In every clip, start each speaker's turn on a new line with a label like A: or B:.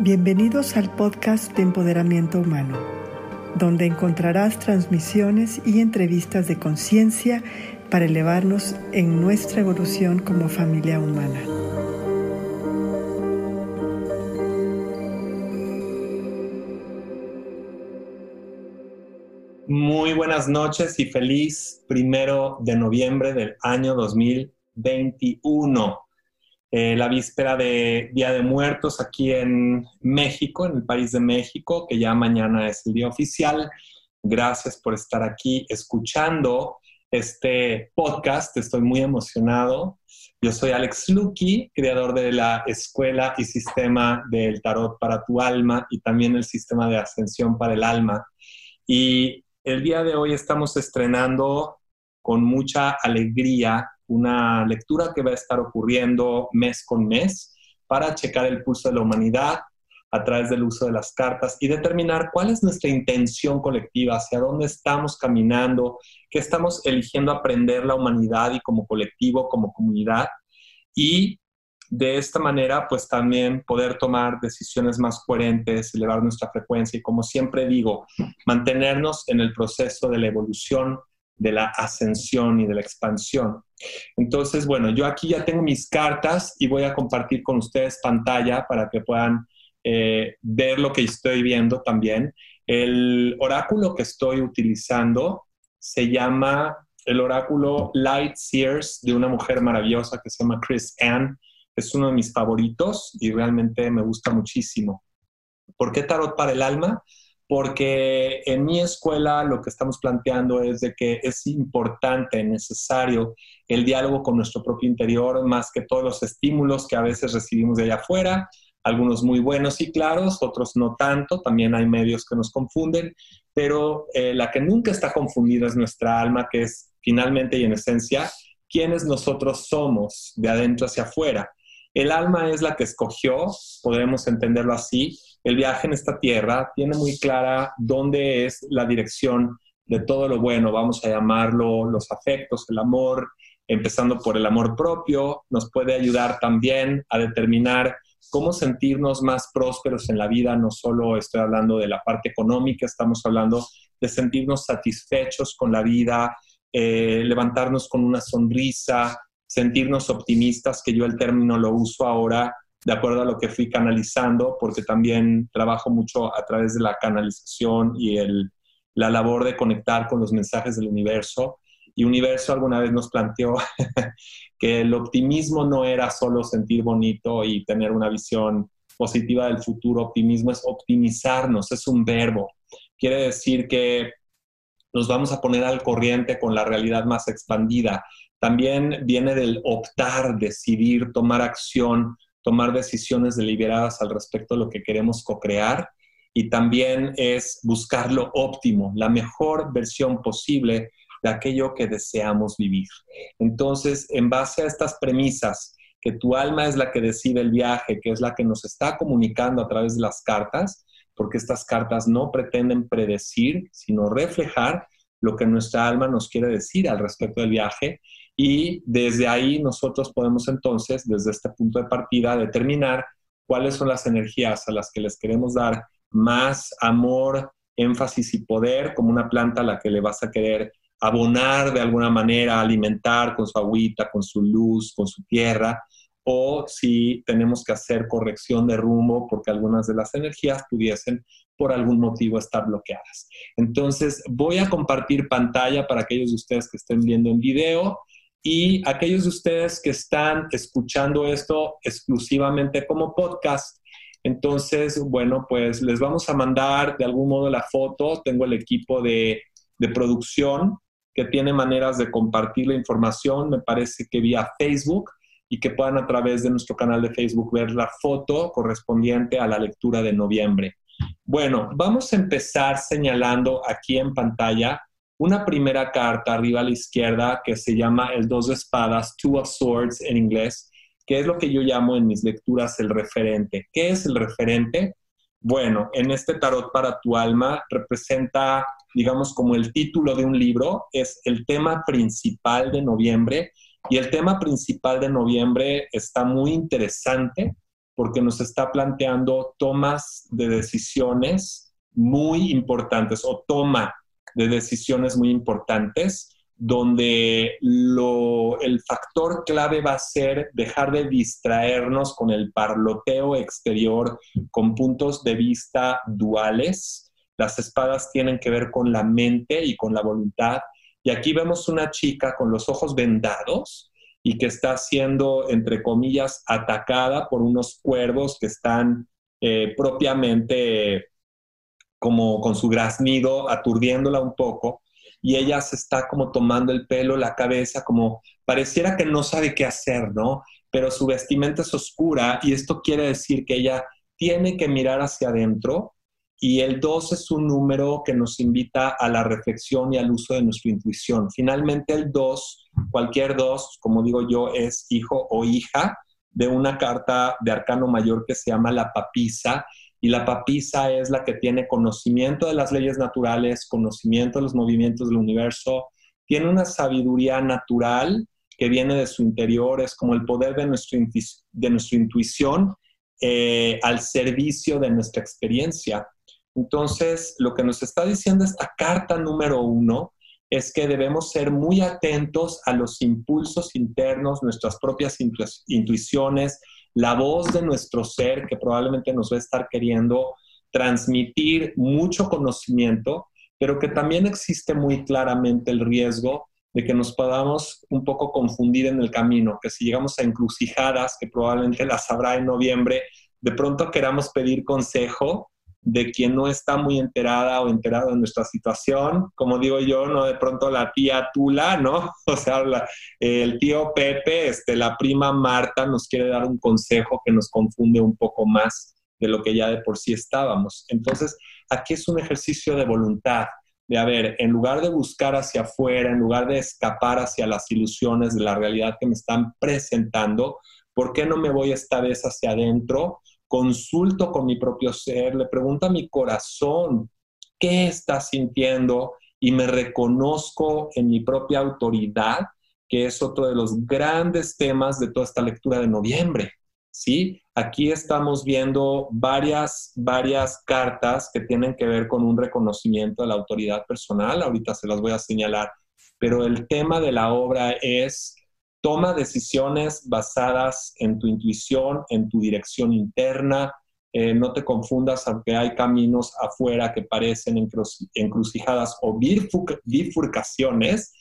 A: Bienvenidos al podcast de Empoderamiento Humano, donde encontrarás transmisiones y entrevistas de conciencia para elevarnos en nuestra evolución como familia humana.
B: Muy buenas noches y feliz primero de noviembre del año 2021. Eh, la víspera de Día de Muertos aquí en México, en el país de México, que ya mañana es el día oficial. Gracias por estar aquí escuchando este podcast. Estoy muy emocionado. Yo soy Alex Lucky, creador de la escuela y sistema del tarot para tu alma y también el sistema de ascensión para el alma. Y el día de hoy estamos estrenando con mucha alegría una lectura que va a estar ocurriendo mes con mes para checar el pulso de la humanidad a través del uso de las cartas y determinar cuál es nuestra intención colectiva, hacia dónde estamos caminando, qué estamos eligiendo aprender la humanidad y como colectivo, como comunidad. Y de esta manera, pues también poder tomar decisiones más coherentes, elevar nuestra frecuencia y, como siempre digo, mantenernos en el proceso de la evolución de la ascensión y de la expansión. Entonces, bueno, yo aquí ya tengo mis cartas y voy a compartir con ustedes pantalla para que puedan eh, ver lo que estoy viendo también. El oráculo que estoy utilizando se llama el oráculo Light Sears de una mujer maravillosa que se llama Chris Ann. Es uno de mis favoritos y realmente me gusta muchísimo. ¿Por qué tarot para el alma? Porque en mi escuela lo que estamos planteando es de que es importante, necesario el diálogo con nuestro propio interior, más que todos los estímulos que a veces recibimos de allá afuera, algunos muy buenos y claros, otros no tanto, también hay medios que nos confunden, pero eh, la que nunca está confundida es nuestra alma, que es finalmente y en esencia quienes nosotros somos de adentro hacia afuera. El alma es la que escogió, podemos entenderlo así, el viaje en esta tierra, tiene muy clara dónde es la dirección de todo lo bueno, vamos a llamarlo los afectos, el amor, empezando por el amor propio, nos puede ayudar también a determinar cómo sentirnos más prósperos en la vida, no solo estoy hablando de la parte económica, estamos hablando de sentirnos satisfechos con la vida, eh, levantarnos con una sonrisa, sentirnos optimistas, que yo el término lo uso ahora de acuerdo a lo que fui canalizando, porque también trabajo mucho a través de la canalización y el, la labor de conectar con los mensajes del universo. Y Universo alguna vez nos planteó que el optimismo no era solo sentir bonito y tener una visión positiva del futuro. Optimismo es optimizarnos, es un verbo. Quiere decir que nos vamos a poner al corriente con la realidad más expandida. También viene del optar, decidir, tomar acción, tomar decisiones deliberadas al respecto de lo que queremos co-crear y también es buscar lo óptimo, la mejor versión posible de aquello que deseamos vivir. Entonces, en base a estas premisas, que tu alma es la que decide el viaje, que es la que nos está comunicando a través de las cartas, porque estas cartas no pretenden predecir, sino reflejar lo que nuestra alma nos quiere decir al respecto del viaje y desde ahí nosotros podemos entonces, desde este punto de partida, determinar cuáles son las energías a las que les queremos dar más amor, énfasis y poder, como una planta a la que le vas a querer abonar de alguna manera, alimentar con su agüita, con su luz, con su tierra, o si tenemos que hacer corrección de rumbo porque algunas de las energías pudiesen por algún motivo estar bloqueadas. Entonces, voy a compartir pantalla para aquellos de ustedes que estén viendo en video y aquellos de ustedes que están escuchando esto exclusivamente como podcast, entonces, bueno, pues les vamos a mandar de algún modo la foto. Tengo el equipo de, producción que tiene maneras de compartir la información, me parece que vía Facebook, y que puedan a través de nuestro canal de Facebook ver la foto correspondiente a la lectura de noviembre. Bueno, vamos a empezar señalando aquí en pantalla una primera carta arriba a la izquierda que se llama el dos de espadas, Two of Swords en inglés, que es lo que yo llamo en mis lecturas el referente. ¿Qué es el referente? Bueno, en este tarot para tu alma representa, digamos, como el título de un libro, es el tema principal de noviembre y el tema principal de noviembre está muy interesante porque nos está planteando tomas de decisiones muy importantes o toma de decisiones muy importantes donde el factor clave va a ser dejar de distraernos con el parloteo exterior, con puntos de vista duales. Las espadas tienen que ver con la mente y con la voluntad. Y aquí vemos una chica con los ojos vendados y que está siendo, entre comillas, atacada por unos cuervos que están eh, propiamente como con su graznido, aturdiéndola un poco y ella se está como tomando el pelo, la cabeza, como pareciera que no sabe qué hacer, ¿no? Pero su vestimenta es oscura y esto quiere decir que ella tiene que mirar hacia adentro y el 2 es un número que nos invita a la reflexión y al uso de nuestra intuición. Finalmente el 2, cualquier 2, como digo yo, es hijo o hija de una carta de arcano mayor que se llama la papisa y la papisa es la que tiene conocimiento de las leyes naturales, conocimiento de los movimientos del universo, tiene una sabiduría natural que viene de su interior, es como el poder de, nuestro, de nuestra intuición eh, al servicio de nuestra experiencia. Entonces, lo que nos está diciendo esta carta número uno es que debemos ser muy atentos a los impulsos internos, nuestras propias intuiciones, la voz de nuestro ser que probablemente nos va a estar queriendo transmitir mucho conocimiento, pero que también existe muy claramente el riesgo de que nos podamos un poco confundir en el camino, que si llegamos a encrucijadas, que probablemente las habrá en noviembre, de pronto queramos pedir consejo de quien no está muy enterada o enterado de nuestra situación, como digo yo, no de pronto la tía Tula, ¿no? O sea, el tío Pepe, este, la prima Marta nos quiere dar un consejo que nos confunde un poco más de lo que ya de por sí estábamos. Entonces, aquí es un ejercicio de voluntad, de, a ver, en lugar de buscar hacia afuera, en lugar de escapar hacia las ilusiones de la realidad que me están presentando, ¿por qué no me voy esta vez hacia adentro? Consulto con mi propio ser, le pregunto a mi corazón qué está sintiendo y me reconozco en mi propia autoridad, que es otro de los grandes temas de toda esta lectura de noviembre. ¿sí? Aquí estamos viendo varias, varias cartas que tienen que ver con un reconocimiento de la autoridad personal, ahorita se las voy a señalar, pero el tema de la obra es Toma decisiones basadas en tu intuición, en tu dirección interna. Eh, no te confundas, aunque hay caminos afuera que parecen encrucijadas o bifurcaciones.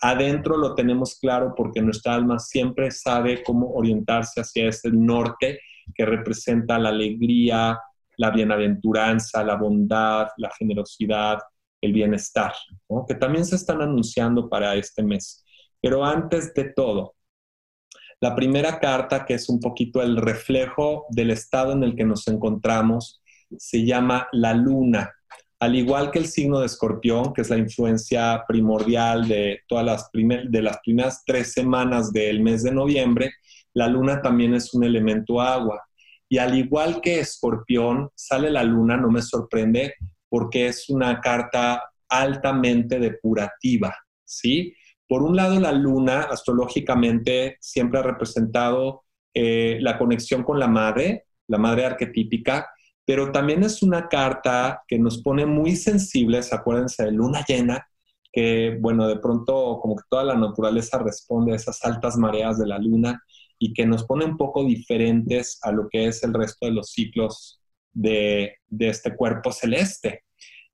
B: Adentro lo tenemos claro porque nuestra alma siempre sabe cómo orientarse hacia ese norte que representa la alegría, la bienaventuranza, la bondad, la generosidad, el bienestar, que también se están anunciando para este mes. Pero antes de todo, la primera carta, que es un poquito el reflejo del estado en el que nos encontramos, se llama la luna. Al igual que el signo de escorpión, que es la influencia primordial de todas las, de las primeras tres semanas del mes de noviembre, la luna también es un elemento agua. Y al igual que escorpión, sale la luna, no me sorprende, porque es una carta altamente depurativa, ¿sí? Por un lado, la luna astrológicamente siempre ha representado eh, la conexión con la madre, la madre arquetípica, pero también es una carta que nos pone muy sensibles, acuérdense de luna llena, que bueno, de pronto como que toda la naturaleza responde a esas altas mareas de la luna y que nos pone un poco diferentes a lo que es el resto de los ciclos de, de este cuerpo celeste.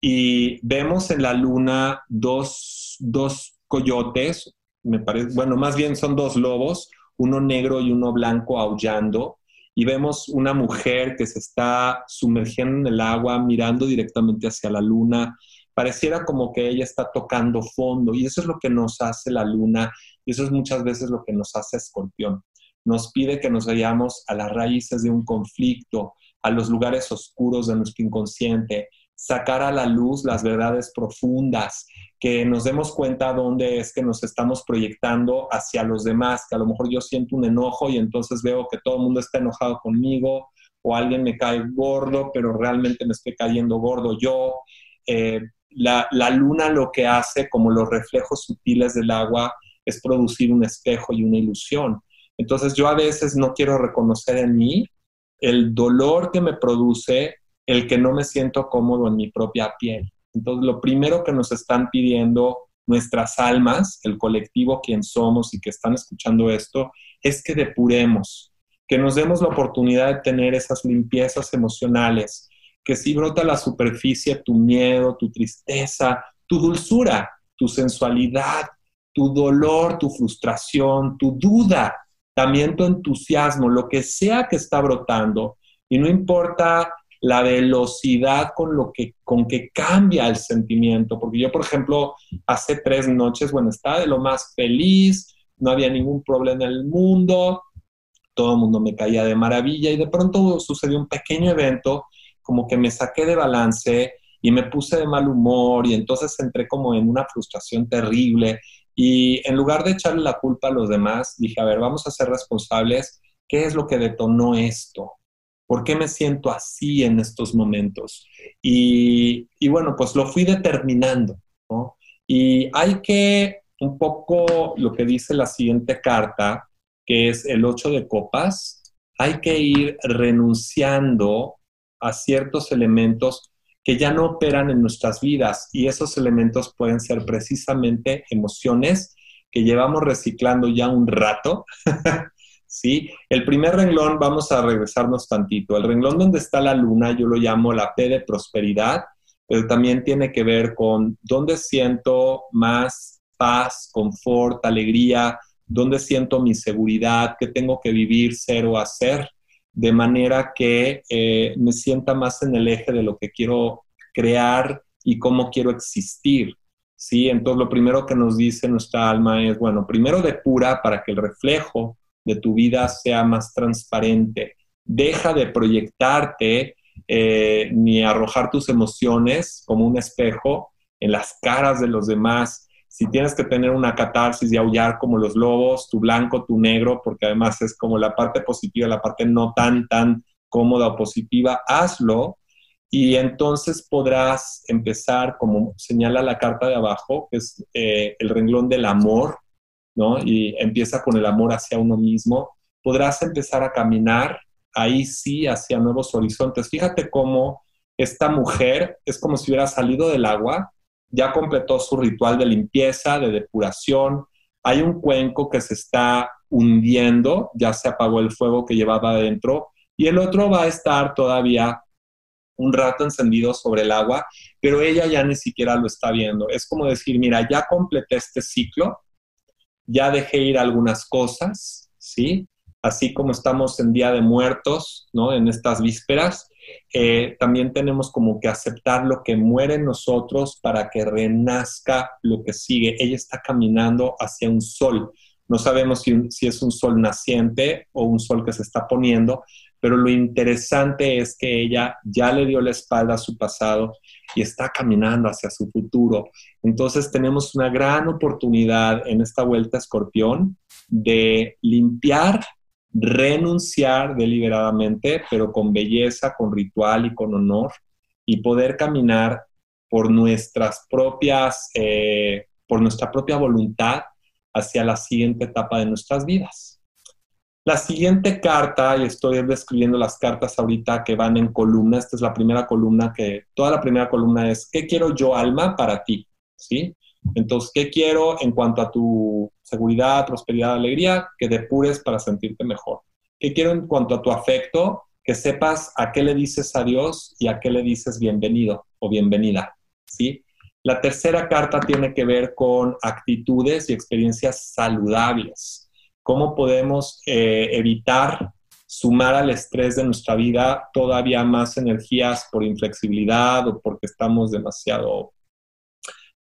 B: Y vemos en la luna dos, dos coyotes, me parece, bueno, más bien son dos lobos, uno negro y uno blanco aullando, y vemos una mujer que se está sumergiendo en el agua, mirando directamente hacia la luna. Pareciera como que ella está tocando fondo, y eso es lo que nos hace la luna, y eso es muchas veces lo que nos hace escorpión. Nos pide que nos vayamos a las raíces de un conflicto, a los lugares oscuros de nuestro inconsciente, sacar a la luz las verdades profundas, que nos demos cuenta dónde es que nos estamos proyectando hacia los demás, que a lo mejor yo siento un enojo y entonces veo que todo el mundo está enojado conmigo o alguien me cae gordo, pero realmente me estoy cayendo gordo yo. Eh, la, la luna lo que hace, como los reflejos sutiles del agua, es producir un espejo y una ilusión. Entonces yo a veces no quiero reconocer en mí el dolor que me produce el que no me siento cómodo en mi propia piel. Entonces, lo primero que nos están pidiendo nuestras almas, el colectivo quien somos y que están escuchando esto, es que depuremos, que nos demos la oportunidad de tener esas limpiezas emocionales, que si brota a la superficie tu miedo, tu tristeza, tu dulzura, tu sensualidad, tu dolor, tu frustración, tu duda, también tu entusiasmo, lo que sea que está brotando, y no importa la velocidad con lo que con que cambia el sentimiento, porque yo, por ejemplo, hace tres noches, bueno, estaba de lo más feliz, no había ningún problema en el mundo, todo el mundo me caía de maravilla y de pronto sucedió un pequeño evento, como que me saqué de balance y me puse de mal humor y entonces entré como en una frustración terrible y en lugar de echarle la culpa a los demás, dije, a ver, vamos a ser responsables, ¿qué es lo que detonó esto? ¿Por qué me siento así en estos momentos? Y, bueno, pues lo fui determinando. Y hay que, un poco lo que dice la siguiente carta, que es el 8 de copas, hay que ir renunciando a ciertos elementos que ya no operan en nuestras vidas y esos elementos pueden ser precisamente emociones que llevamos reciclando ya un rato ¿sí? El primer renglón, vamos a regresarnos tantito. El renglón donde está la luna, yo lo llamo la P de prosperidad, pero también tiene que ver con dónde siento más paz, confort, alegría, dónde siento mi seguridad, qué tengo que vivir, ser o hacer, de manera que eh, me sienta más en el eje de lo que quiero crear y cómo quiero existir. ¿sí? Entonces, lo primero que nos dice nuestra alma es, bueno, primero depura para que el reflejo de tu vida sea más transparente. Deja de proyectarte eh, ni arrojar tus emociones como un espejo en las caras de los demás. Si tienes que tener una catarsis y aullar como los lobos, tu blanco, tu negro, porque además es como la parte positiva, la parte no tan, tan cómoda o positiva, hazlo y entonces podrás empezar, como señala la carta de abajo, que es eh, el renglón del amor, y empieza con el amor hacia uno mismo, podrás empezar a caminar ahí sí hacia nuevos horizontes. Fíjate cómo esta mujer es como si hubiera salido del agua, ya completó su ritual de limpieza, de depuración, hay un cuenco que se está hundiendo, ya se apagó el fuego que llevaba adentro, y el otro va a estar todavía un rato encendido sobre el agua, pero ella ya ni siquiera lo está viendo. Es como decir, mira, ya completé este ciclo, ya dejé ir algunas cosas, ¿sí? Así como estamos en Día de Muertos, ¿no? En estas vísperas, eh, también tenemos como que aceptar lo que muere en nosotros para que renazca lo que sigue. Ella está caminando hacia un sol. No sabemos si, si es un sol naciente o un sol que se está poniendo, pero lo interesante es que ella ya le dio la espalda a su pasado y está caminando hacia su futuro. Entonces tenemos una gran oportunidad en esta vuelta a escorpión de limpiar, renunciar deliberadamente, pero con belleza, con ritual y con honor, y poder caminar por nuestras propias, eh, por nuestra propia voluntad hacia la siguiente etapa de nuestras vidas. La siguiente carta, y estoy describiendo las cartas ahorita que van en columna, esta es la primera columna que, toda la primera columna es, ¿qué quiero yo, alma, para ti? ¿Sí? Entonces, ¿qué quiero en cuanto a tu seguridad, prosperidad, alegría? Que depures para sentirte mejor. ¿Qué quiero en cuanto a tu afecto? Que sepas a qué le dices adiós y a qué le dices bienvenido o bienvenida, ¿sí? La tercera carta tiene que ver con actitudes y experiencias saludables cómo podemos eh, evitar sumar al estrés de nuestra vida todavía más energías por inflexibilidad o porque estamos demasiado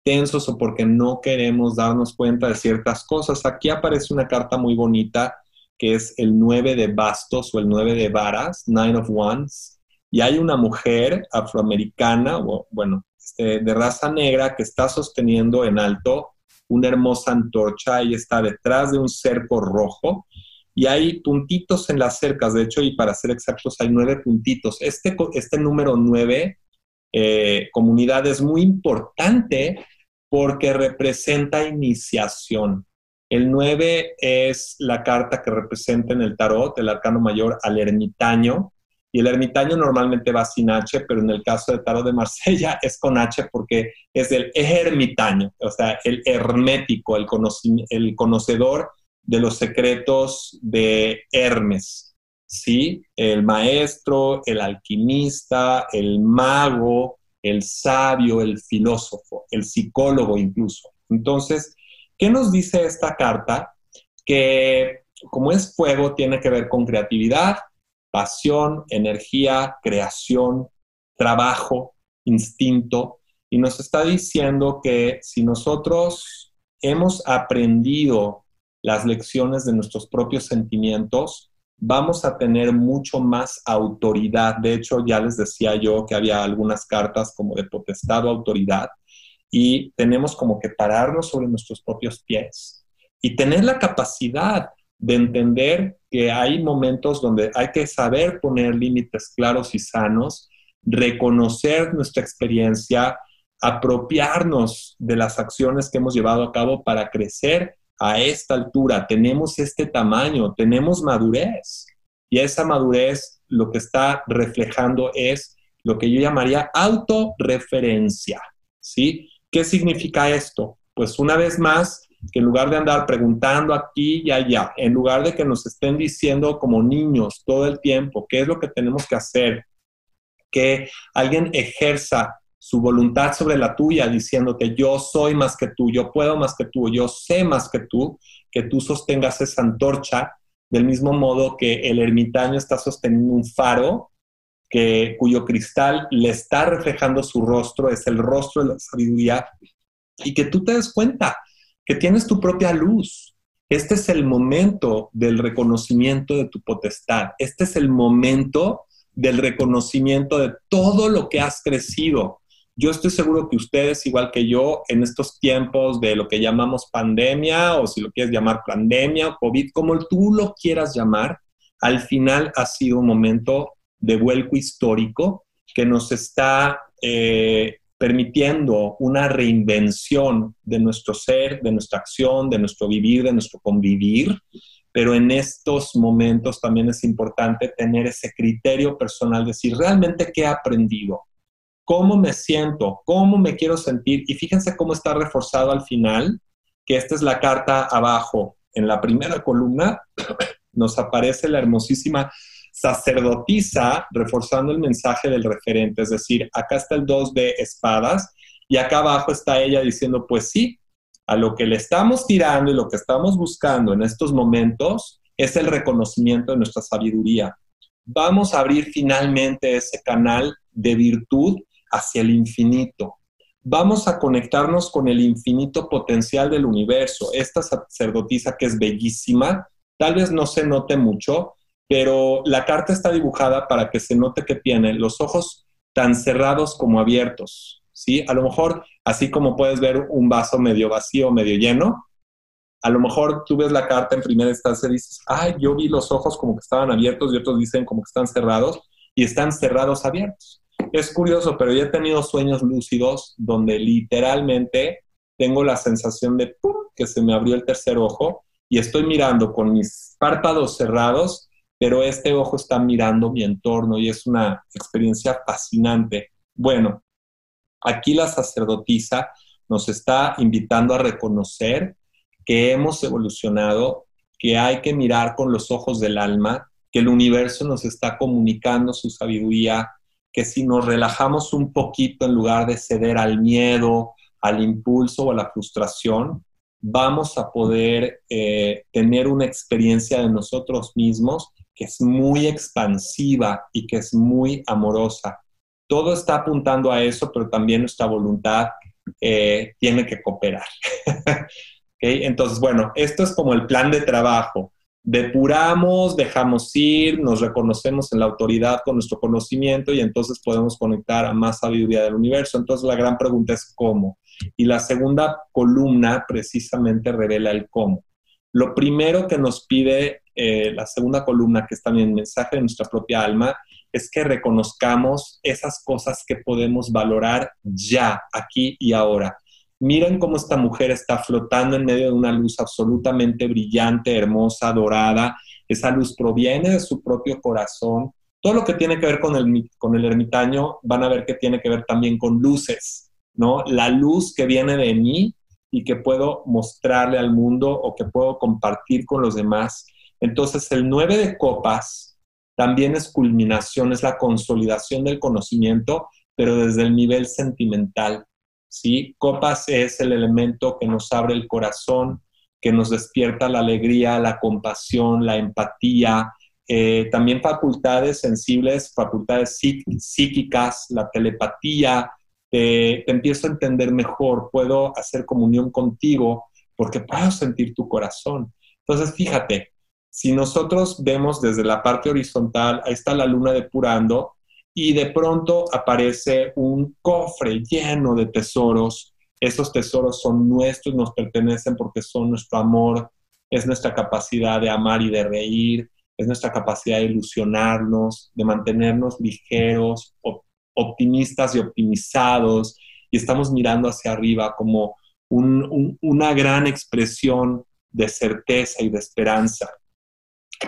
B: tensos o porque no queremos darnos cuenta de ciertas cosas. Aquí aparece una carta muy bonita que es el 9 de bastos o el 9 de varas, Nine of Wands, y hay una mujer afroamericana, o bueno, este, de raza negra que está sosteniendo en alto una hermosa antorcha, y está detrás de un cerco rojo y hay puntitos en las cercas, de hecho, y para ser exactos, hay nueve puntitos. Este, este número nueve, eh, comunidad, es muy importante porque representa iniciación. El nueve es la carta que representa en el tarot, el arcano mayor, al ermitaño, Y el ermitaño normalmente va sin H, pero en el caso de Tarot de Marsella es con H porque es el ermitaño, o sea, el hermético, el, el conocedor de los secretos de Hermes, ¿sí? El maestro, el alquimista, el mago, el sabio, el filósofo, el psicólogo incluso. Entonces, ¿qué nos dice esta carta? Que como es fuego, tiene que ver con creatividad, pasión, energía, creación, trabajo, instinto, y nos está diciendo que si nosotros hemos aprendido las lecciones de nuestros propios sentimientos, vamos a tener mucho más autoridad. De hecho, ya les decía yo que había algunas cartas como de potestad o autoridad y tenemos como que pararnos sobre nuestros propios pies y tener la capacidad de entender que hay momentos donde hay que saber poner límites claros y sanos, reconocer nuestra experiencia, apropiarnos de las acciones que hemos llevado a cabo para crecer a esta altura, tenemos este tamaño, tenemos madurez. Y esa madurez lo que está reflejando es lo que yo llamaría autorreferencia. ¿Sí? ¿Qué significa esto? Pues una vez más, que en lugar de andar preguntando aquí y allá, en lugar de que nos estén diciendo como niños todo el tiempo qué es lo que tenemos que hacer, que alguien ejerza su voluntad sobre la tuya, diciéndote, yo soy más que tú, yo puedo más que tú, yo sé más que tú, que tú sostengas esa antorcha, del mismo modo que el ermitaño está sosteniendo un faro que, cuyo cristal le está reflejando su rostro, es el rostro de la sabiduría, y que tú te des cuenta que tienes tu propia luz. Este es el momento del reconocimiento de tu potestad. Este es el momento del reconocimiento de todo lo que has crecido. Yo estoy seguro que ustedes, igual que yo, en estos tiempos de lo que llamamos pandemia, o si lo quieres llamar pandemia, COVID, como tú lo quieras llamar, al final ha sido un momento de vuelco histórico que nos está eh, permitiendo una reinvención de nuestro ser, de nuestra acción, de nuestro vivir, de nuestro convivir. Pero en estos momentos también es importante tener ese criterio personal, decir realmente qué he aprendido, cómo me siento, cómo me quiero sentir. Y fíjense cómo está reforzado al final, que esta es la carta abajo. En la primera columna nos aparece la hermosísima sacerdotisa reforzando el mensaje del referente, es decir, acá está el dos de espadas y acá abajo está ella diciendo, pues sí, a lo que le estamos tirando y lo que estamos buscando en estos momentos es el reconocimiento de nuestra sabiduría. Vamos a abrir finalmente ese canal de virtud hacia el infinito. Vamos a conectarnos con el infinito potencial del universo. Esta sacerdotisa que es bellísima, tal vez no se note mucho, pero la carta está dibujada para que se note que tiene los ojos tan cerrados como abiertos, ¿sí? A lo mejor, así como puedes ver un vaso medio vacío, medio lleno, a lo mejor tú ves la carta en primera instancia y dices, ay, yo vi los ojos como que estaban abiertos y otros dicen como que están cerrados y están cerrados abiertos. Es curioso, pero yo he tenido sueños lúcidos donde literalmente tengo la sensación de que se me abrió el tercer ojo y estoy mirando con mis párpados cerrados pero este ojo está mirando mi entorno y es una experiencia fascinante. Bueno, aquí la sacerdotisa nos está invitando a reconocer que hemos evolucionado, que hay que mirar con los ojos del alma, que el universo nos está comunicando su sabiduría, que si nos relajamos un poquito en lugar de ceder al miedo, al impulso o a la frustración, vamos a poder eh, tener una experiencia de nosotros mismos que es muy expansiva y que es muy amorosa. Todo está apuntando a eso, pero también nuestra voluntad eh, tiene que cooperar. Entonces, bueno, esto es como el plan de trabajo. Depuramos, dejamos ir, nos reconocemos en la autoridad con nuestro conocimiento y entonces podemos conectar a más sabiduría del universo. Entonces, la gran pregunta es cómo. Y la segunda columna precisamente revela el cómo. Lo primero que nos pide eh, la segunda columna, que es también mensaje de nuestra propia alma, es que reconozcamos esas cosas que podemos valorar ya, aquí y ahora. Miren cómo esta mujer está flotando en medio de una luz absolutamente brillante, hermosa, dorada. Esa luz proviene de su propio corazón, Todo lo que tiene que ver con el, con el ermitaño van a ver que tiene que ver también con luces, ¿no? La luz que viene de mí y que puedo mostrarle al mundo o que puedo compartir con los demás. Entonces, el 9 de copas también es culminación, es la consolidación del conocimiento, pero desde el nivel sentimental. ¿sí? Copas es el elemento que nos abre el corazón, que nos despierta la alegría, la compasión, la empatía, eh, también facultades sensibles, facultades psíquicas, la telepatía, te empiezo a entender mejor, puedo hacer comunión contigo porque puedo sentir tu corazón. Entonces, fíjate, si nosotros vemos desde la parte horizontal, ahí está la luna depurando, y de pronto aparece un cofre lleno de tesoros. Esos tesoros son nuestros, nos pertenecen porque son nuestro amor, es nuestra capacidad de amar y de reír, es nuestra capacidad de ilusionarnos, de mantenernos ligeros, optimistas y optimizados, y estamos mirando hacia arriba como una gran expresión de certeza y de esperanza.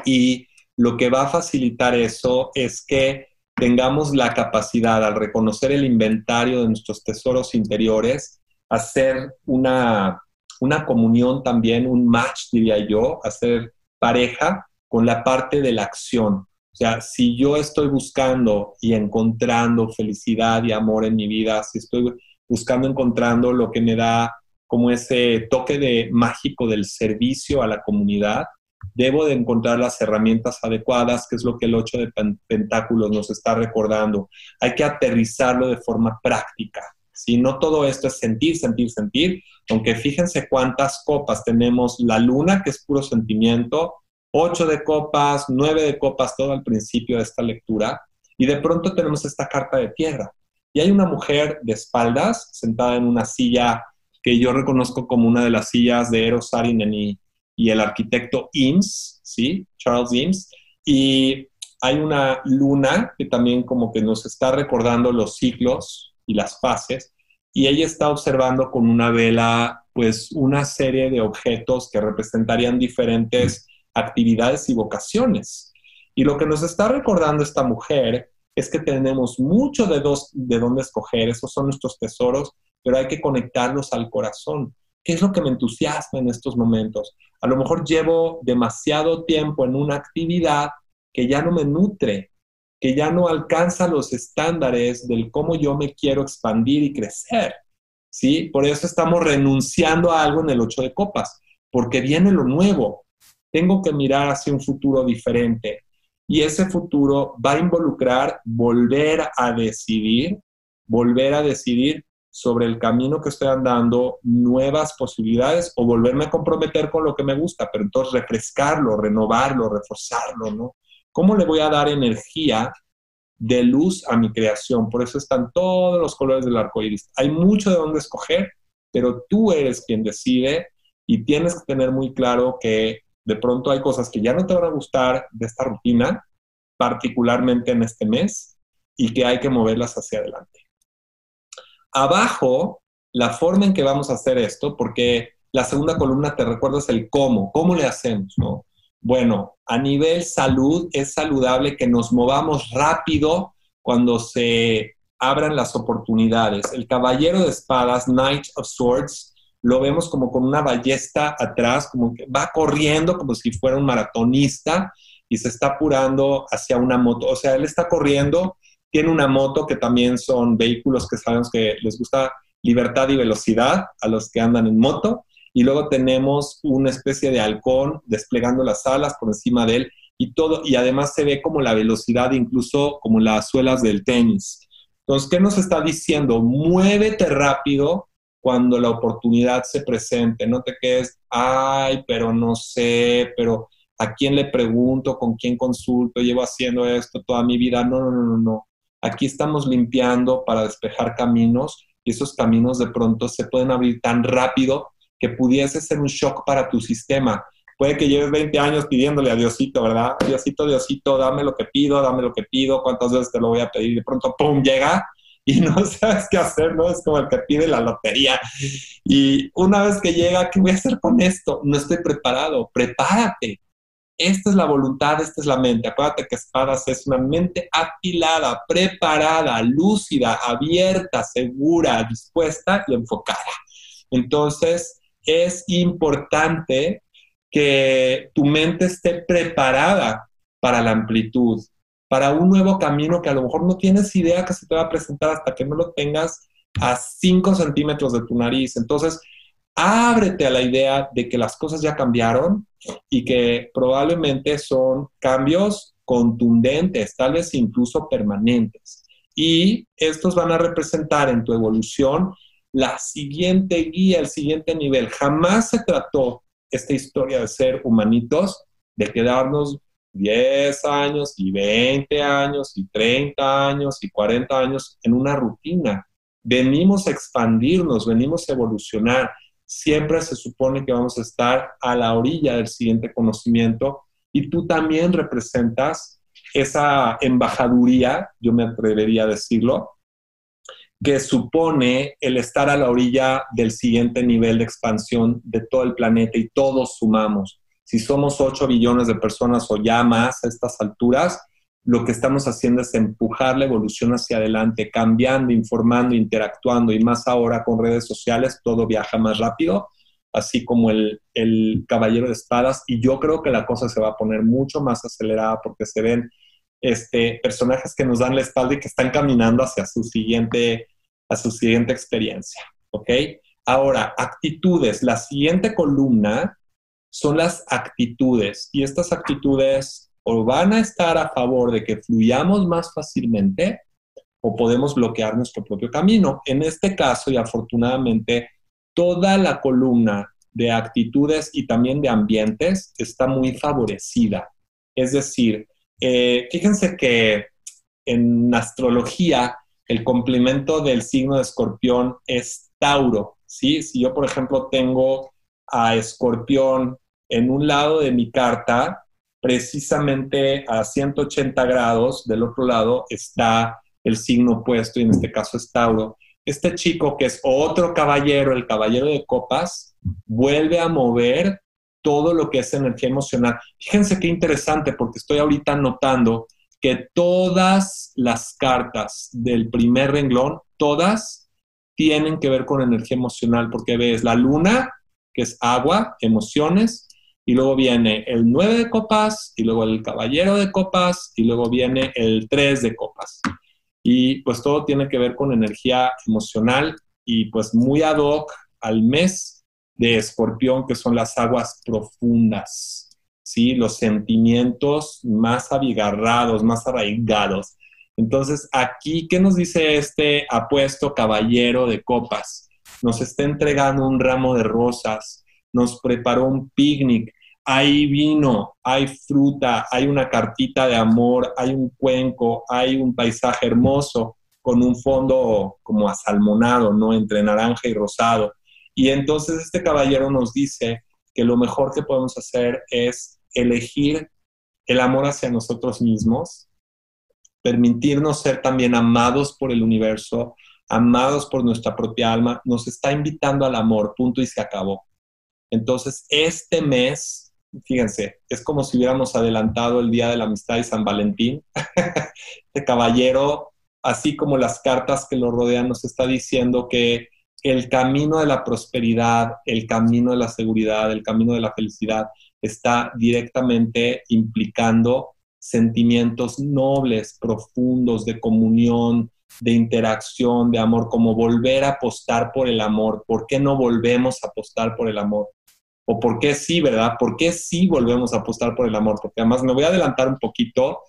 B: Y lo que va a facilitar eso es que tengamos la capacidad al reconocer el inventario de nuestros tesoros interiores, hacer una, una comunión también, un match, diría yo, hacer pareja con la parte de la acción. O sea, si yo estoy buscando y encontrando felicidad y amor en mi vida, si estoy buscando, encontrando lo que me da como ese toque de mágico del servicio a la comunidad, debo de encontrar las herramientas adecuadas, que es lo que el 8 de pentáculos nos está recordando. Hay que aterrizarlo de forma práctica. Si no todo esto es sentir, sentir, sentir, aunque fíjense cuántas copas tenemos, la luna, que es puro sentimiento, 8 de copas, 9 de copas, todo al principio de esta lectura, y de pronto tenemos esta carta de tierra. Y hay una mujer de espaldas, sentada en una silla que yo reconozco como una de las sillas de Eros Saarinen y el arquitecto Eames, ¿sí? Charles Eames. Y hay una luna que también como que nos está recordando los ciclos y las fases, y ella está observando con una vela pues una serie de objetos que representarían diferentes actividades y vocaciones. Y lo que nos está recordando esta mujer es que tenemos mucho de, dos, de dónde escoger, esos son nuestros tesoros, pero hay que conectarlos al corazón. ¿Qué es lo que me entusiasma en estos momentos? A lo mejor llevo demasiado tiempo en una actividad que ya no me nutre, que ya no alcanza los estándares del cómo yo me quiero expandir y crecer. ¿Sí? Por eso estamos renunciando a algo en el ocho de copas, porque viene lo nuevo. Tengo que mirar hacia un futuro diferente. Y ese futuro va a involucrar volver a decidir, volver a decidir sobre el camino que estoy andando nuevas posibilidades o volverme a comprometer con lo que me gusta, pero entonces refrescarlo, renovarlo, reforzarlo, ¿no? ¿Cómo le voy a dar energía de luz a mi creación? Por eso están todos los colores del arco iris. Hay mucho de dónde escoger, pero tú eres quien decide y tienes que tener muy claro que de pronto hay cosas que ya no te van a gustar de esta rutina, particularmente en este mes, y que hay que moverlas hacia adelante. Abajo, la forma en que vamos a hacer esto, porque la segunda columna te recuerdas el cómo, cómo le hacemos, ¿no? Bueno, a nivel salud es saludable que nos movamos rápido cuando se abran las oportunidades. El caballero de espadas, Knight of Swords, lo vemos como con una ballesta atrás, como que va corriendo como si fuera un maratonista y se está apurando hacia una moto. O sea, él está corriendo tiene una moto que también son vehículos que sabemos que les gusta libertad y velocidad a los que andan en moto. Y luego tenemos una especie de halcón desplegando las alas por encima de él y todo. Y además se ve como la velocidad, incluso como las suelas del tenis. Entonces, ¿qué nos está diciendo? Muévete rápido cuando la oportunidad se presente. No te quedes, ay, pero no sé, pero ¿a quién le pregunto? ¿Con quién consulto? Llevo haciendo esto toda mi vida. No, no, no, no, no. Aquí estamos limpiando para despejar caminos y esos caminos de pronto se pueden abrir tan rápido que pudiese ser un shock para tu sistema. Puede que lleves 20 años pidiéndole a Diosito, ¿verdad? Diosito, Diosito, dame lo que pido, dame lo que pido, cuántas veces te lo voy a pedir. De pronto, ¡pum!, llega y no sabes qué hacer, ¿no? Es como el que pide la lotería. Y una vez que llega, ¿qué voy a hacer con esto? No estoy preparado. Prepárate. Esta es la voluntad, esta es la mente. Acuérdate que espadas es una mente afilada, preparada, lúcida, abierta, segura, dispuesta y enfocada. Entonces, es importante que tu mente esté preparada para la amplitud, para un nuevo camino que a lo mejor no tienes idea que se te va a presentar hasta que no lo tengas a 5 centímetros de tu nariz. Entonces, ábrete a la idea de que las cosas ya cambiaron y que probablemente son cambios contundentes, tal vez incluso permanentes. Y estos van a representar en tu evolución la siguiente guía, el siguiente nivel. Jamás se trató esta historia de ser humanitos, de quedarnos 10 años y 20 años y 30 años y 40 años en una rutina. Venimos a expandirnos, venimos a evolucionar. Siempre se supone que vamos a estar a la orilla del siguiente conocimiento y tú también representas esa embajaduría, yo me atrevería a decirlo, que supone el estar a la orilla del siguiente nivel de expansión de todo el planeta y todos sumamos. Si somos 8 billones de personas o ya más a estas alturas, lo que estamos haciendo es empujar la evolución hacia adelante, cambiando, informando, interactuando y más ahora con redes sociales, todo viaja más rápido, así como el, el caballero de espadas. Y yo creo que la cosa se va a poner mucho más acelerada porque se ven este, personajes que nos dan la espalda y que están caminando hacia su siguiente a su siguiente experiencia. ¿Ok? Ahora, actitudes. La siguiente columna son las actitudes y estas actitudes o van a estar a favor de que fluyamos más fácilmente o podemos bloquear nuestro propio camino. En este caso, y afortunadamente, toda la columna de actitudes y también de ambientes está muy favorecida. Es decir, eh, fíjense que en astrología el complemento del signo de escorpión es Tauro, ¿sí? Si yo, por ejemplo, tengo a escorpión en un lado de mi carta, precisamente a 180 grados del otro lado está el signo opuesto y en este caso es Tauro. Este chico que es otro caballero, el caballero de copas, vuelve a mover todo lo que es energía emocional. Fíjense qué interesante porque estoy ahorita notando que todas las cartas del primer renglón, todas tienen que ver con energía emocional, porque ves la luna, que es agua, emociones, y luego viene el 9 de copas, y luego el caballero de copas, y luego viene el 3 de copas. Y pues todo tiene que ver con energía emocional y pues muy ad hoc al mes de escorpión, que son las aguas profundas. ¿sí? Los sentimientos más abigarrados, más arraigados. Entonces, aquí, ¿qué nos dice este apuesto caballero de copas? Nos está entregando un ramo de rosas, nos preparó un picnic, hay vino, hay fruta, hay una cartita de amor, hay un cuenco, hay un paisaje hermoso con un fondo como asalmonado, ¿no? Entre naranja y rosado. Y entonces este caballero nos dice que lo mejor que podemos hacer es elegir el amor hacia nosotros mismos, permitirnos ser también amados por el universo, amados por nuestra propia alma, nos está invitando al amor, punto y se acabó. Entonces, este mes, fíjense, es como si hubiéramos adelantado el Día de la Amistad y San Valentín. este caballero, así como las cartas que lo rodean, nos está diciendo que el camino de la prosperidad, el camino de la seguridad, el camino de la felicidad, está directamente implicando sentimientos nobles, profundos, de comunión, de interacción, de amor, como volver a apostar por el amor. ¿Por qué no volvemos a apostar por el amor? ¿O por qué sí, verdad? ¿Por qué sí volvemos a apostar por el amor? Porque además me voy a adelantar un poquito,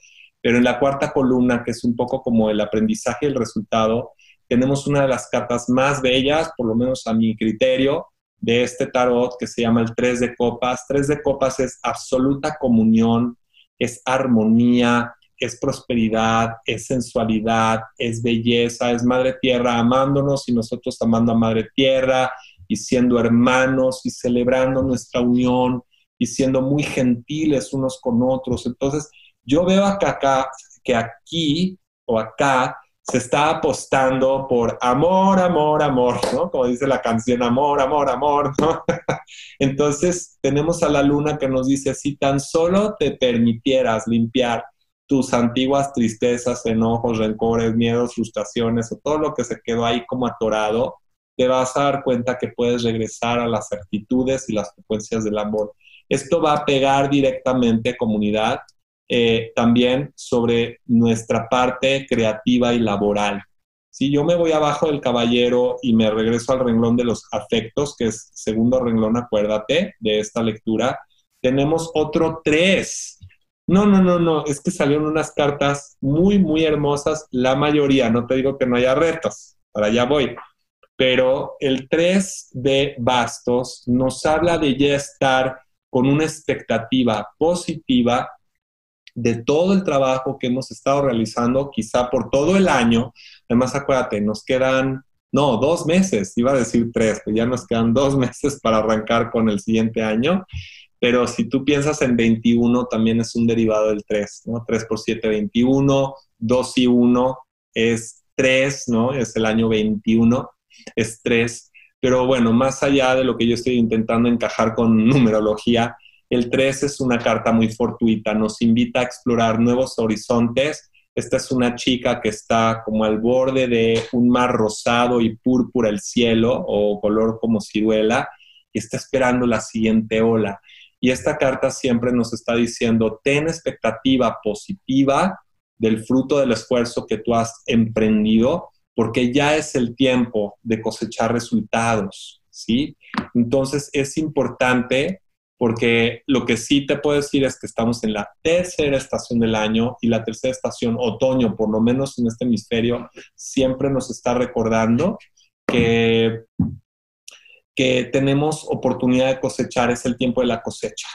B: pero en la cuarta columna, que es un poco como el aprendizaje y el resultado, tenemos una de las cartas más bellas, por lo menos a mi criterio, de este tarot que se llama el Tres de Copas. Tres de Copas es absoluta comunión, es armonía, es prosperidad, es sensualidad, es belleza, es Madre Tierra amándonos y nosotros amando a Madre Tierra y siendo hermanos y celebrando nuestra unión y siendo muy gentiles unos con otros. Entonces, yo veo acá, acá que aquí o acá se está apostando por amor, amor, amor, ¿no? Como dice la canción, amor, amor, amor, ¿no? Entonces tenemos a la luna que nos dice, si tan solo te permitieras limpiar tus antiguas tristezas, enojos, rencores, miedos, frustraciones o todo lo que se quedó ahí como atorado, te vas a dar cuenta que puedes regresar a las actitudes y las frecuencias del amor. Esto va a pegar directamente comunidad eh, también sobre nuestra parte creativa y laboral. Si yo me voy abajo del caballero y me regreso al renglón de los afectos, que es segundo renglón, acuérdate de esta lectura, tenemos otro tres. No, no, no, no, es que salieron unas cartas muy, muy hermosas, la mayoría, no te digo que no haya retos, para allá voy, pero el tres de bastos nos habla de ya estar con una expectativa positiva de todo el trabajo que hemos estado realizando, quizá por todo el año. Además, acuérdate, nos quedan, no, dos meses, iba a decir tres, pero ya nos quedan dos meses para arrancar con el siguiente año. Pero si tú piensas en 21, también es un derivado del 3, ¿no? 3 por 7, 21, 2 y 1 es 3, ¿no? Es el año 21, es 3. Pero bueno, más allá de lo que yo estoy intentando encajar con numerología, el 3 es una carta muy fortuita, nos invita a explorar nuevos horizontes. Esta es una chica que está como al borde de un mar rosado y púrpura el cielo o color como ciruela y está esperando la siguiente ola. Y esta carta siempre nos está diciendo, ten expectativa positiva del fruto del esfuerzo que tú has emprendido, porque ya es el tiempo de cosechar resultados, ¿sí? Entonces es importante porque lo que sí te puedo decir es que estamos en la tercera estación del año y la tercera estación, otoño, por lo menos en este hemisferio, siempre nos está recordando que, que tenemos oportunidad de cosechar, es el tiempo de la cosecha.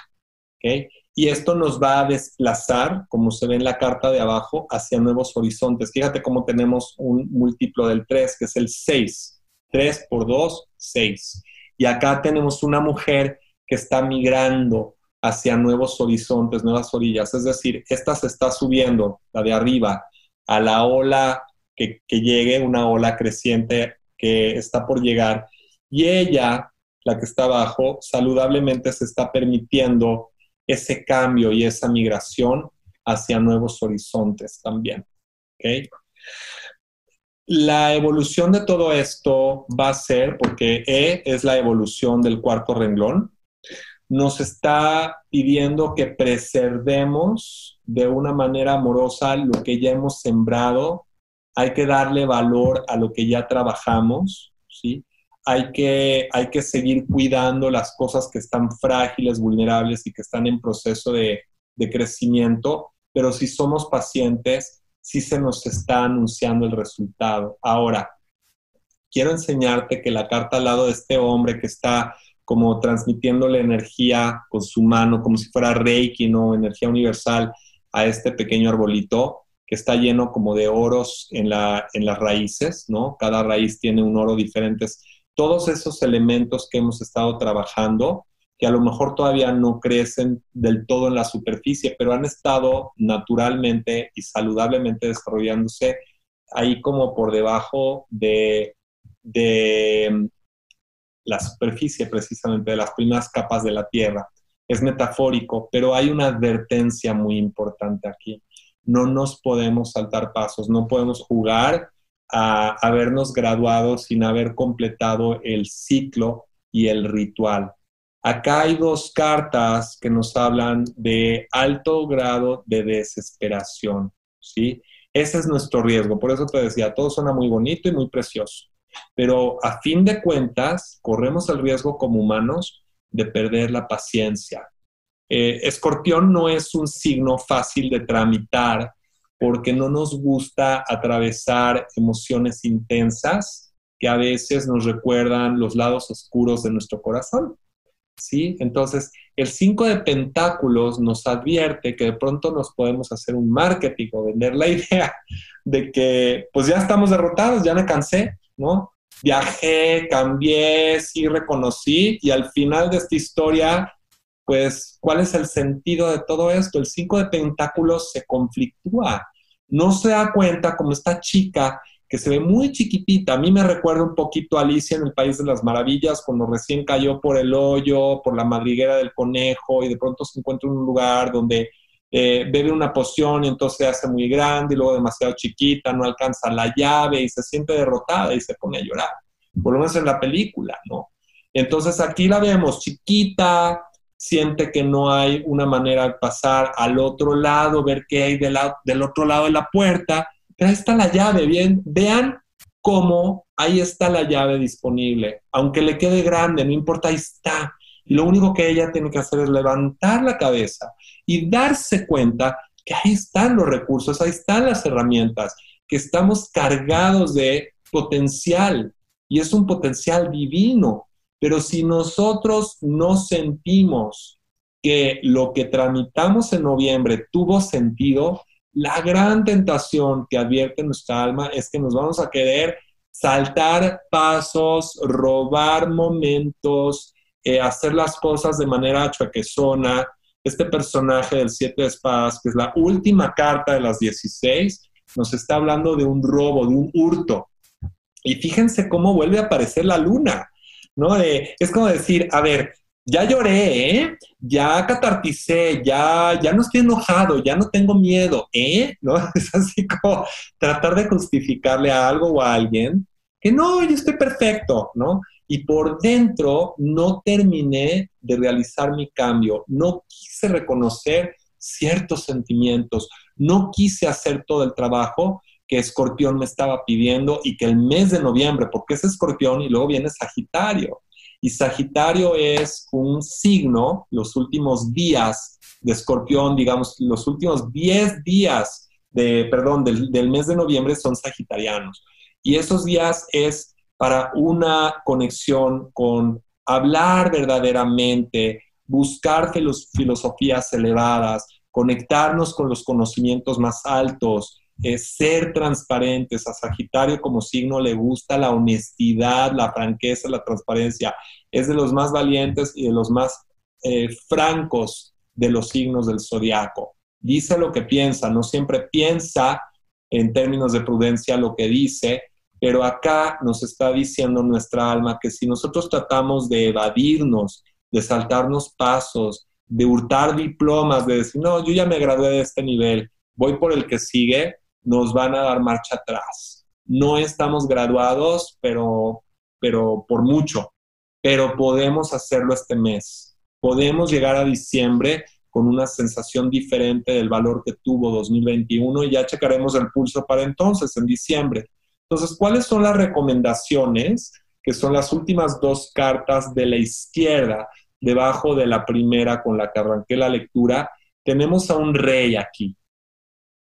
B: ¿okay? Y esto nos va a desplazar, como se ve en la carta de abajo, hacia nuevos horizontes. Fíjate cómo tenemos un múltiplo del 3, que es el 6. 3 por 2, 6. Y acá tenemos una mujer que está migrando hacia nuevos horizontes, nuevas orillas. Es decir, esta se está subiendo, la de arriba, a la ola que, llegue, una ola creciente que está por llegar. Y ella, la que está abajo, saludablemente se está permitiendo ese cambio y esa migración hacia nuevos horizontes también. La evolución de todo esto va a ser, porque E es la evolución del cuarto renglón, nos está pidiendo que preservemos de una manera amorosa lo que ya hemos sembrado. Hay que darle valor a lo que ya trabajamos, ¿sí? Hay que, hay que seguir cuidando las cosas que están frágiles, vulnerables y que están en proceso de, de crecimiento, pero si somos pacientes, sí se nos está anunciando el resultado. Ahora, quiero enseñarte que la carta al lado de este hombre que está como transmitiéndole energía con su mano, como si fuera Reiki, ¿no? Energía universal a este pequeño arbolito que está lleno como de oros en, la, en las raíces, ¿no? Cada raíz tiene un oro diferente. Todos esos elementos que hemos estado trabajando, que a lo mejor todavía no crecen del todo en la superficie, pero han estado naturalmente y saludablemente desarrollándose ahí como por debajo de, de la superficie precisamente de las primeras capas de la Tierra. Es metafórico, pero hay una advertencia muy importante aquí. No nos podemos saltar pasos, no podemos jugar a habernos graduado sin haber completado el ciclo y el ritual. Acá hay dos cartas que nos hablan de alto grado de desesperación, ¿sí? Ese es nuestro riesgo. Por eso te decía, todo suena muy bonito y muy precioso. Pero a fin de cuentas, corremos el riesgo como humanos de perder la paciencia. Eh, escorpión no es un signo fácil de tramitar porque no nos gusta atravesar emociones intensas que a veces nos recuerdan los lados oscuros de nuestro corazón. ¿Sí? Entonces, el 5 de pentáculos nos advierte que de pronto nos podemos hacer un marketing o vender la idea de que pues ya estamos derrotados, ya me cansé, ¿no? Viajé, cambié, sí reconocí y al final de esta historia, pues, ¿cuál es el sentido de todo esto? El cinco de pentáculos se conflictúa no se da cuenta como esta chica que se ve muy chiquitita. A mí me recuerda un poquito a Alicia en el País de las Maravillas, cuando recién cayó por el hoyo, por la madriguera del conejo, y de pronto se encuentra en un lugar donde eh, bebe una poción y entonces se hace muy grande y luego demasiado chiquita, no alcanza la llave y se siente derrotada y se pone a llorar. Por lo menos en la película, ¿no? Entonces aquí la vemos chiquita, siente que no hay una manera de pasar al otro lado, ver qué hay del, del otro lado de la puerta, pero ahí está la llave, bien, vean cómo ahí está la llave disponible, aunque le quede grande, no importa, ahí está. Y lo único que ella tiene que hacer es levantar la cabeza y darse cuenta que ahí están los recursos, ahí están las herramientas, que estamos cargados de potencial y es un potencial divino. Pero si nosotros no sentimos que lo que tramitamos en noviembre tuvo sentido, la gran tentación que advierte nuestra alma es que nos vamos a querer saltar pasos, robar momentos, eh, hacer las cosas de manera chuequezona. Este personaje del Siete de Espadas, que es la última carta de las 16, nos está hablando de un robo, de un hurto. Y fíjense cómo vuelve a aparecer la luna, ¿no? es como decir, a ver, ya lloré, ¿eh? ya catarticé, ya, ya no estoy enojado, ya no tengo miedo, ¿eh? ¿No? Es así como tratar de justificarle a algo o a alguien que no, yo estoy perfecto, ¿no? Y por dentro no terminé de realizar mi cambio, no quise reconocer ciertos sentimientos, no quise hacer todo el trabajo que Escorpión me estaba pidiendo y que el mes de noviembre, porque es Escorpión y luego viene Sagitario, y Sagitario es un signo, los últimos días de Escorpión, digamos, los últimos 10 días de, perdón, del, mes de noviembre son sagitarianos. Y esos días es para una conexión con hablar verdaderamente, buscar filosofías elevadas, conectarnos con los conocimientos más altos, es ser transparentes. A Sagitario como signo le gusta la honestidad, la franqueza, la transparencia. Es de los más valientes y de los más eh, francos de los signos del zodiaco. Dice lo que piensa, no siempre piensa en términos de prudencia lo que dice, pero acá nos está diciendo nuestra alma que si nosotros tratamos de evadirnos, de saltarnos pasos, de hurtar diplomas, de decir, no, yo ya me gradué de este nivel, voy por el que sigue, nos van a dar marcha atrás. No estamos graduados, pero, pero por mucho, pero podemos hacerlo este mes. Podemos llegar a diciembre con una sensación diferente del valor que tuvo 2021 y ya checaremos el pulso para entonces, en diciembre. Entonces, ¿cuáles son las recomendaciones? Que son las últimas dos cartas de la izquierda, debajo de la primera con la que arranqué la lectura. Tenemos a un rey aquí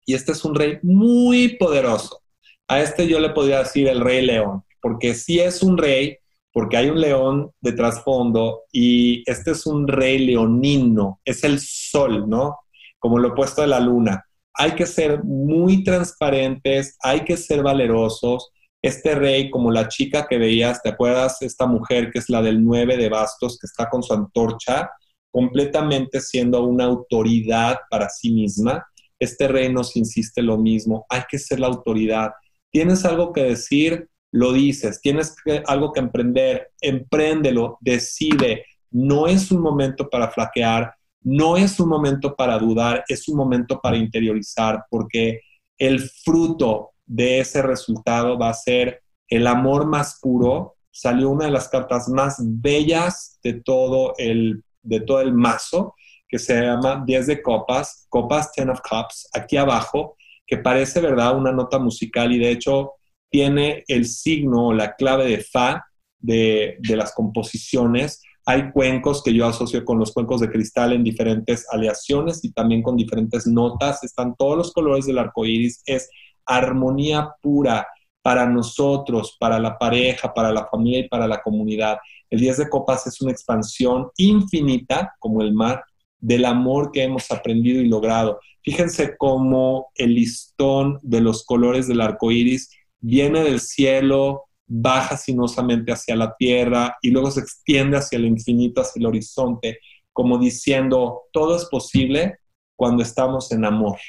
B: y este es un rey muy poderoso. A este yo le podría decir el rey león, porque sí es un rey, porque hay un león de trasfondo y este es un rey leonino, es el sol, ¿no? Como lo opuesto de la luna. Hay que ser muy transparentes, hay que ser valerosos. Este rey, como la chica que veías, ¿te acuerdas? Esta mujer que es la del 9 de bastos, que está con su antorcha, completamente siendo una autoridad para sí misma este rey nos insiste lo mismo, hay que ser la autoridad. Tienes algo que decir, lo dices. Tienes algo que emprender, empréndelo, decide. No es un momento para flaquear, no es un momento para dudar, es un momento para interiorizar, porque el fruto de ese resultado va a ser el amor más puro. Salió una de las cartas más bellas de todo el, de todo el mazo, que se llama 10 de copas, copas 10 of cups, aquí abajo, que parece, ¿verdad?, una nota musical y de hecho tiene el signo o la clave de fa de, de las composiciones. Hay cuencos que yo asocio con los cuencos de cristal en diferentes aleaciones y también con diferentes notas. Están todos los colores del arco iris. Es armonía pura para nosotros, para la pareja, para la familia y para la comunidad. El 10 de copas es una expansión infinita, como el mar, del amor que hemos aprendido y logrado. Fíjense cómo el listón de los colores del arco iris viene del cielo, baja sinuosamente hacia la tierra y luego se extiende hacia el infinito, hacia el horizonte, como diciendo, todo es posible cuando estamos en amor.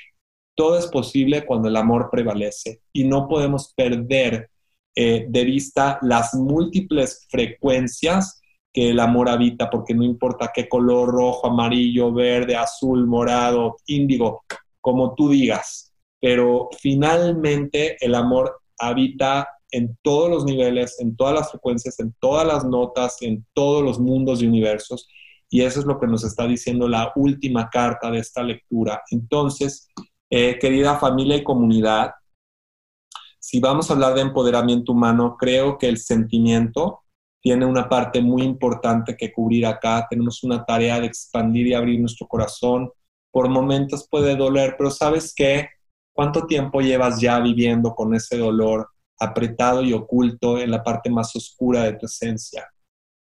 B: Todo es posible cuando el amor prevalece y no podemos perder eh, de vista las múltiples frecuencias que el amor habita, porque no importa qué color, rojo, amarillo, verde, azul, morado, índigo, como tú digas, pero finalmente el amor habita en todos los niveles, en todas las frecuencias, en todas las notas, en todos los mundos y universos. Y eso es lo que nos está diciendo la última carta de esta lectura. Entonces, eh, querida familia y comunidad, si vamos a hablar de empoderamiento humano, creo que el sentimiento tiene una parte muy importante que cubrir acá. Tenemos una tarea de expandir y abrir nuestro corazón. Por momentos puede doler, pero ¿sabes qué? ¿Cuánto tiempo llevas ya viviendo con ese dolor apretado y oculto en la parte más oscura de tu esencia?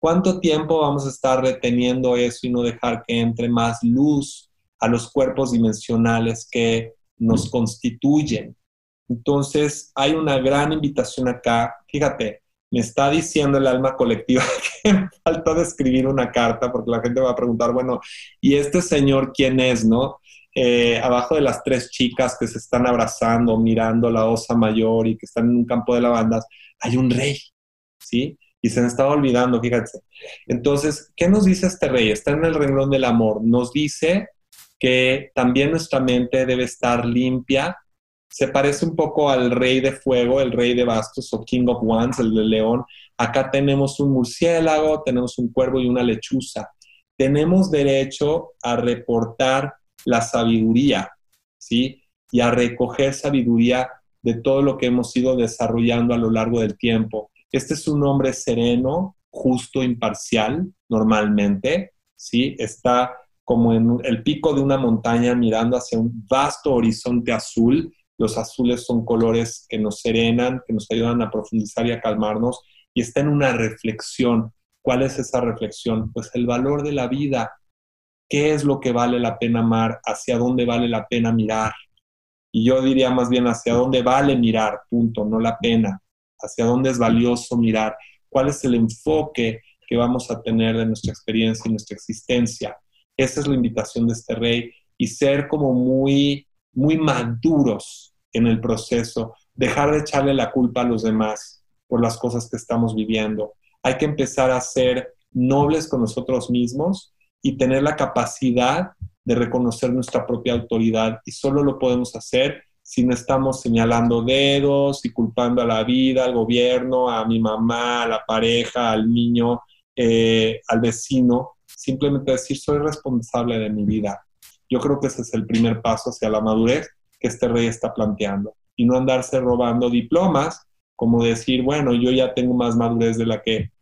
B: ¿Cuánto tiempo vamos a estar reteniendo eso y no dejar que entre más luz a los cuerpos dimensionales que nos constituyen? Entonces, hay una gran invitación acá. Fíjate, me está diciendo el alma colectiva que falta de escribir una carta porque la gente va a preguntar, bueno, ¿y este señor quién es, no? Eh, abajo de las tres chicas que se están abrazando, mirando la osa mayor y que están en un campo de lavandas, hay un rey, ¿sí? Y se me estaba olvidando, fíjense. Entonces, ¿qué nos dice este rey? Está en el renglón del amor. Nos dice que también nuestra mente debe estar limpia. Se parece un poco al rey de fuego, el rey de bastos o King of Wands, el de león. Acá tenemos un murciélago, tenemos un cuervo y una lechuza. Tenemos derecho a reportar la sabiduría, ¿sí? Y a recoger sabiduría de todo lo que hemos ido desarrollando a lo largo del tiempo. Este es un hombre sereno, justo, imparcial, normalmente, ¿sí? Está como en el pico de una montaña mirando hacia un vasto horizonte azul. Los azules son colores que nos serenan, que nos ayudan a profundizar y a calmarnos. Y está en una reflexión. ¿Cuál es esa reflexión? Pues el valor de la vida, qué es lo que vale la pena amar, hacia dónde vale la pena mirar. Y yo diría más bien hacia dónde vale mirar, punto, no la pena, hacia dónde es valioso mirar, cuál es el enfoque que vamos a tener de nuestra experiencia y nuestra existencia. Esa es la invitación de este rey y ser como muy, muy maduros en el proceso, dejar de echarle la culpa a los demás por las cosas que estamos viviendo. Hay que empezar a ser nobles con nosotros mismos y tener la capacidad de reconocer nuestra propia autoridad. Y solo lo podemos hacer si no estamos señalando dedos y culpando a la vida, al gobierno, a mi mamá, a la pareja, al niño, eh, al vecino. Simplemente decir, soy responsable de mi vida. Yo creo que ese es el primer paso hacia la madurez que este rey está planteando. Y no andarse robando diplomas, como decir, bueno, yo ya tengo más madurez de la que,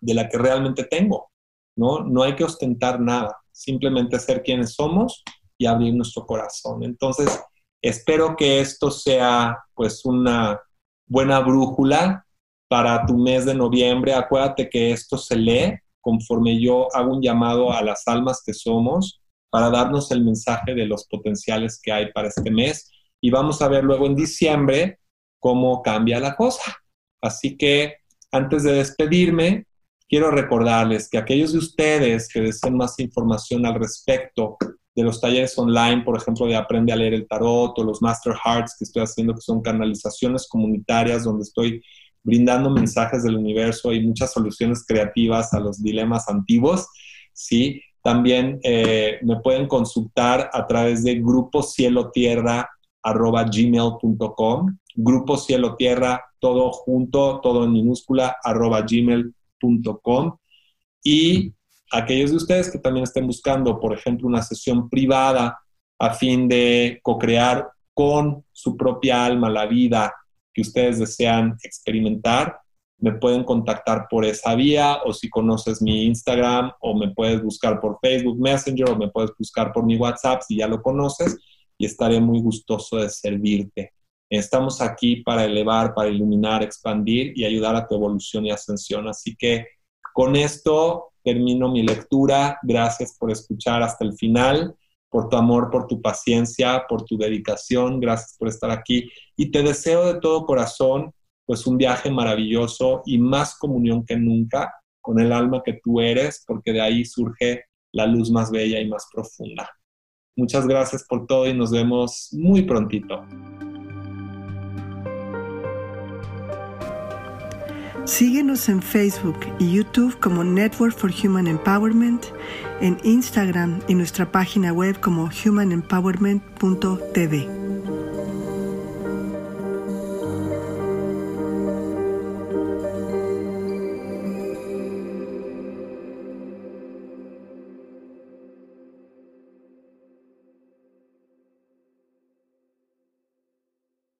B: de la que realmente tengo. ¿no? No hay que ostentar nada, simplemente ser quienes somos y abrir nuestro corazón. Entonces, espero que esto sea pues una buena brújula para tu mes de noviembre. Acuérdate que esto se lee conforme yo hago un llamado a las almas que somos para darnos el mensaje de los potenciales que hay para este mes. Y vamos a ver luego en diciembre cómo cambia la cosa. Así que antes de despedirme, quiero recordarles que aquellos de ustedes que deseen más información al respecto de los talleres online, por ejemplo, de Aprende a leer el tarot o los Master Hearts que estoy haciendo, que son canalizaciones comunitarias donde estoy brindando mensajes del universo y muchas soluciones creativas a los dilemas antiguos, ¿sí? También eh, me pueden consultar a través de grupo cielo tierra gmail.com, grupo cielo tierra, todo junto, todo en minúscula, arroba gmail.com y aquellos de ustedes que también estén buscando, por ejemplo, una sesión privada a fin de co-crear con su propia alma la vida que ustedes desean experimentar, me pueden contactar por esa vía o si conoces mi Instagram o me puedes buscar por Facebook Messenger o me puedes buscar por mi WhatsApp si ya lo conoces y estaré muy gustoso de servirte. Estamos aquí para elevar, para iluminar, expandir y ayudar a tu evolución y ascensión. Así que con esto termino mi lectura. Gracias por escuchar hasta el final, por tu amor, por tu paciencia, por tu dedicación. Gracias por estar aquí. Y te deseo de todo corazón, pues un viaje maravilloso y más comunión que nunca con el alma que tú eres, porque de ahí surge la luz más bella y más profunda. Muchas gracias por todo y nos vemos muy prontito.
A: Síguenos en Facebook y YouTube como Network for Human Empowerment, en Instagram y nuestra página web como humanempowerment.tv.